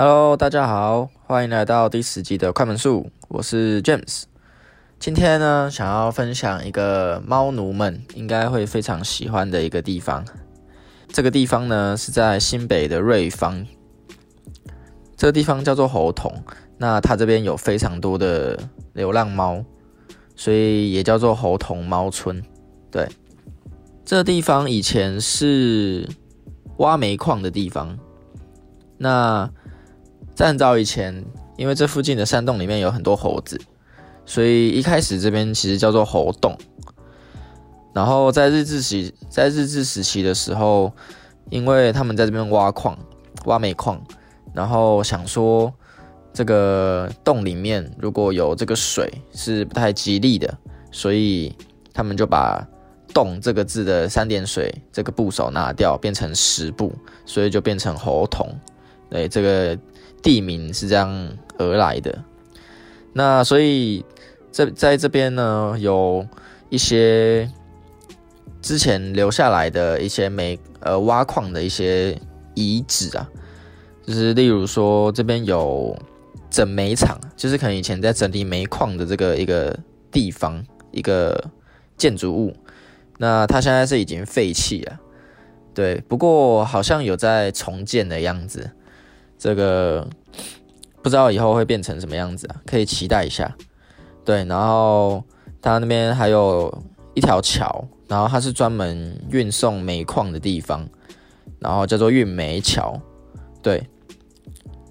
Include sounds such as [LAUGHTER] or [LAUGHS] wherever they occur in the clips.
Hello，大家好，欢迎来到第十集的快门术，我是 James。今天呢，想要分享一个猫奴们应该会非常喜欢的一个地方。这个地方呢是在新北的瑞芳，这个地方叫做猴童。那它这边有非常多的流浪猫，所以也叫做猴童猫村。对，这地方以前是挖煤矿的地方。那在很早以前，因为这附近的山洞里面有很多猴子，所以一开始这边其实叫做猴洞。然后在日治时，在日治时期的时候，因为他们在这边挖矿、挖煤矿，然后想说这个洞里面如果有这个水是不太吉利的，所以他们就把“洞”这个字的三点水这个部首拿掉，变成十部，所以就变成猴童。对，这个。地名是这样而来的，那所以这在这边呢，有一些之前留下来的一些煤呃挖矿的一些遗址啊，就是例如说这边有整煤厂，就是可能以前在整理煤矿的这个一个地方一个建筑物，那它现在是已经废弃了，对，不过好像有在重建的样子。这个不知道以后会变成什么样子啊，可以期待一下。对，然后它那边还有一条桥，然后它是专门运送煤矿的地方，然后叫做运煤桥，对，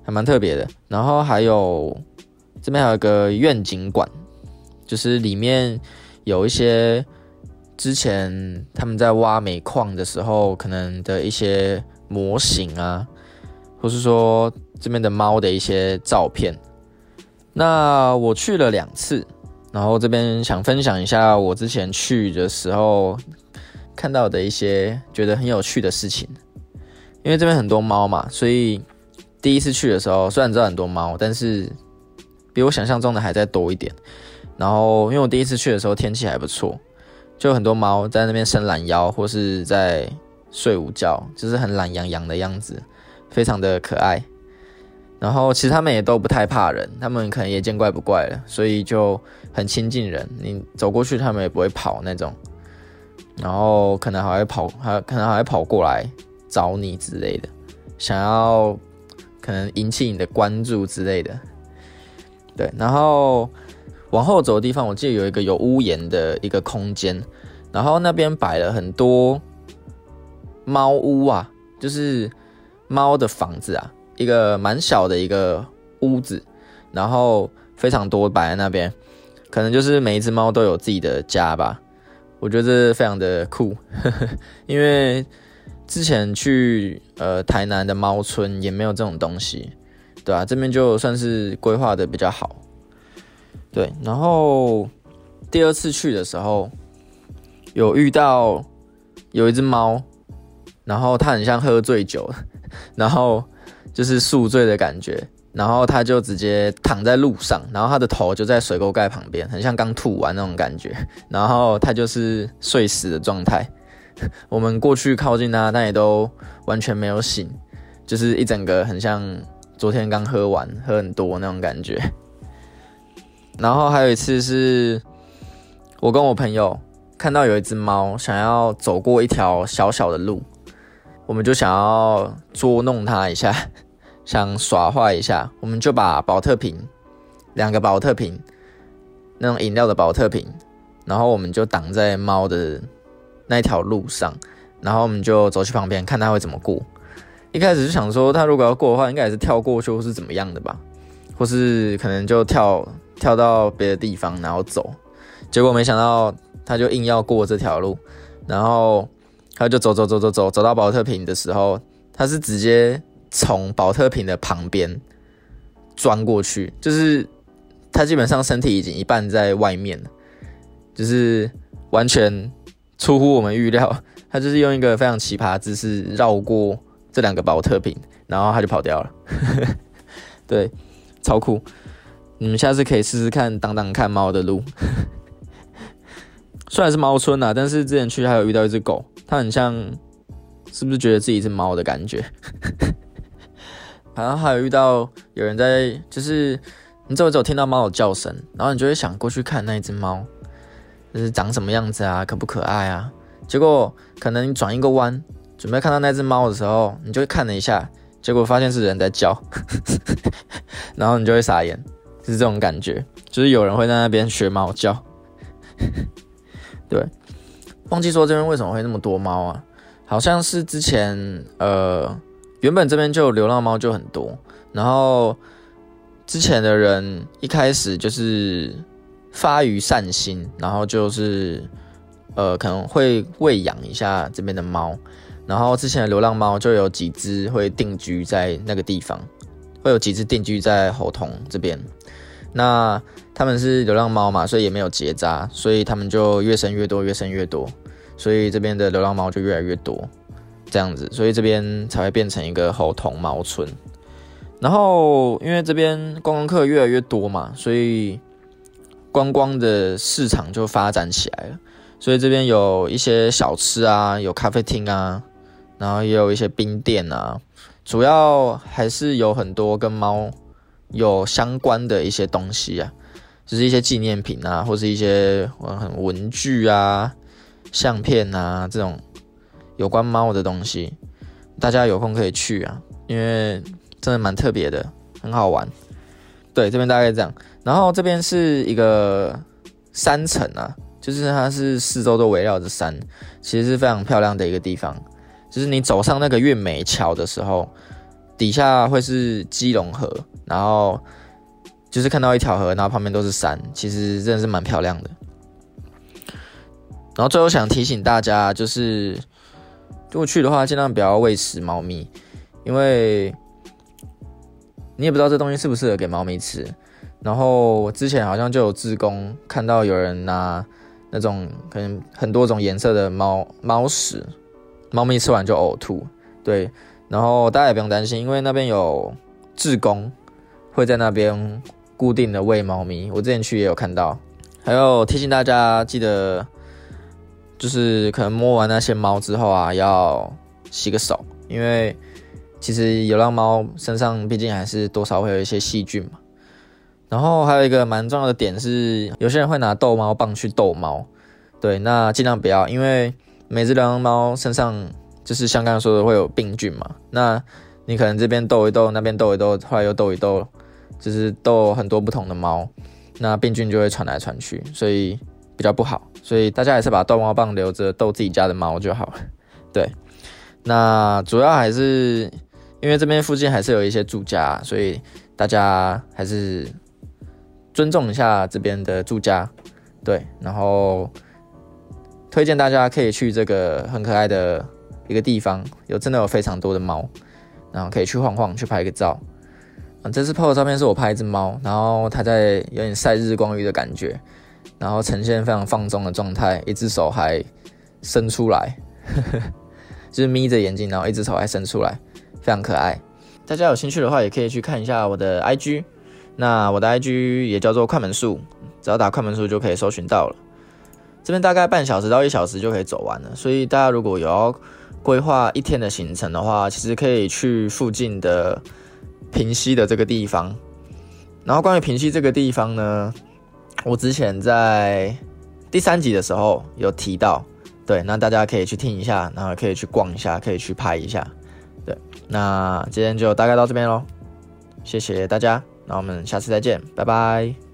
还蛮特别的。然后还有这边还有一个愿景馆，就是里面有一些之前他们在挖煤矿的时候可能的一些模型啊。或是说这边的猫的一些照片，那我去了两次，然后这边想分享一下我之前去的时候看到的一些觉得很有趣的事情。因为这边很多猫嘛，所以第一次去的时候虽然知道很多猫，但是比我想象中的还在多一点。然后因为我第一次去的时候天气还不错，就很多猫在那边伸懒腰或是在睡午觉，就是很懒洋洋的样子。非常的可爱，然后其实他们也都不太怕人，他们可能也见怪不怪了，所以就很亲近人。你走过去，他们也不会跑那种，然后可能还会跑，还可能还会跑过来找你之类的，想要可能引起你的关注之类的。对，然后往后走的地方，我记得有一个有屋檐的一个空间，然后那边摆了很多猫屋啊，就是。猫的房子啊，一个蛮小的一个屋子，然后非常多摆在那边，可能就是每一只猫都有自己的家吧。我觉得这非常的酷，呵 [LAUGHS] 呵因为之前去呃台南的猫村也没有这种东西，对吧？这边就算是规划的比较好。对，然后第二次去的时候，有遇到有一只猫，然后它很像喝醉酒。然后就是宿醉的感觉，然后他就直接躺在路上，然后他的头就在水沟盖旁边，很像刚吐完那种感觉，然后他就是睡死的状态。[LAUGHS] 我们过去靠近他，但也都完全没有醒，就是一整个很像昨天刚喝完，喝很多那种感觉。然后还有一次是我跟我朋友看到有一只猫想要走过一条小小的路。我们就想要捉弄它一下，[LAUGHS] 想耍坏一下，我们就把保特瓶，两个保特瓶，那种饮料的保特瓶，然后我们就挡在猫的那条路上，然后我们就走去旁边看它会怎么过。一开始就想说，它如果要过的话，应该也是跳过去或是怎么样的吧，或是可能就跳跳到别的地方然后走。结果没想到，它就硬要过这条路，然后。他就走走走走走走到保特瓶的时候，他是直接从保特瓶的旁边钻过去，就是他基本上身体已经一半在外面了，就是完全出乎我们预料。他就是用一个非常奇葩的姿势绕过这两个保特瓶，然后他就跑掉了。[LAUGHS] 对，超酷！你们下次可以试试看挡挡看猫的路。[LAUGHS] 虽然是猫村啊，但是之前去还有遇到一只狗。它很像，是不是觉得自己是猫的感觉？[LAUGHS] 好像还有遇到有人在，就是你走走听到猫的叫声，然后你就会想过去看那一只猫，就是长什么样子啊，可不可爱啊？结果可能你转一个弯，准备看到那只猫的时候，你就会看了一下，结果发现是人在叫，[LAUGHS] 然后你就会傻眼，就是这种感觉，就是有人会在那边学猫叫。[LAUGHS] 对，忘记说这边为什么会那么多猫啊？好像是之前呃，原本这边就流浪猫就很多，然后之前的人一开始就是发于善心，然后就是呃可能会喂养一下这边的猫，然后之前的流浪猫就有几只会定居在那个地方，会有几只定居在猴童这边，那。他们是流浪猫嘛，所以也没有结扎，所以他们就越生越多，越生越多，所以这边的流浪猫就越来越多，这样子，所以这边才会变成一个猴童猫村。然后因为这边观光客越来越多嘛，所以观光的市场就发展起来了，所以这边有一些小吃啊，有咖啡厅啊，然后也有一些冰店啊，主要还是有很多跟猫有相关的一些东西啊。就是一些纪念品啊，或是一些文具啊、相片啊这种有关猫的东西，大家有空可以去啊，因为真的蛮特别的，很好玩。对，这边大概这样。然后这边是一个山城啊，就是它是四周都围绕着山，其实是非常漂亮的一个地方。就是你走上那个月美桥的时候，底下会是基隆河，然后。就是看到一条河，然后旁边都是山，其实真的是蛮漂亮的。然后最后想提醒大家，就是如果去的话，尽量不要喂食猫咪，因为你也不知道这东西适不适合给猫咪吃。然后之前好像就有志工看到有人拿那种可能很多种颜色的猫猫屎，猫咪吃完就呕吐。对，然后大家也不用担心，因为那边有志工会在那边。固定的喂猫咪，我之前去也有看到。还有提醒大家，记得就是可能摸完那些猫之后啊，要洗个手，因为其实流浪猫身上毕竟还是多少会有一些细菌嘛。然后还有一个蛮重要的点是，有些人会拿逗猫棒去逗猫，对，那尽量不要，因为每只流浪猫身上就是像刚刚说的会有病菌嘛。那你可能这边逗一逗，那边逗一逗，后来又逗一逗。就是逗很多不同的猫，那病菌就会传来传去，所以比较不好。所以大家还是把逗猫棒留着逗自己家的猫就好了。对，那主要还是因为这边附近还是有一些住家，所以大家还是尊重一下这边的住家。对，然后推荐大家可以去这个很可爱的一个地方，有真的有非常多的猫，然后可以去晃晃，去拍个照。嗯这次拍的照片是我拍一只猫，然后它在有点晒日光浴的感觉，然后呈现非常放松的状态，一只手还伸出来，[LAUGHS] 就是眯着眼睛，然后一只手还伸出来，非常可爱。大家有兴趣的话，也可以去看一下我的 IG，那我的 IG 也叫做快门树，只要打快门树就可以搜寻到了。这边大概半小时到一小时就可以走完了，所以大家如果有要规划一天的行程的话，其实可以去附近的。平溪的这个地方，然后关于平溪这个地方呢，我之前在第三集的时候有提到，对，那大家可以去听一下，然后可以去逛一下，可以去拍一下，对，那今天就大概到这边喽，谢谢大家，那我们下次再见，拜拜。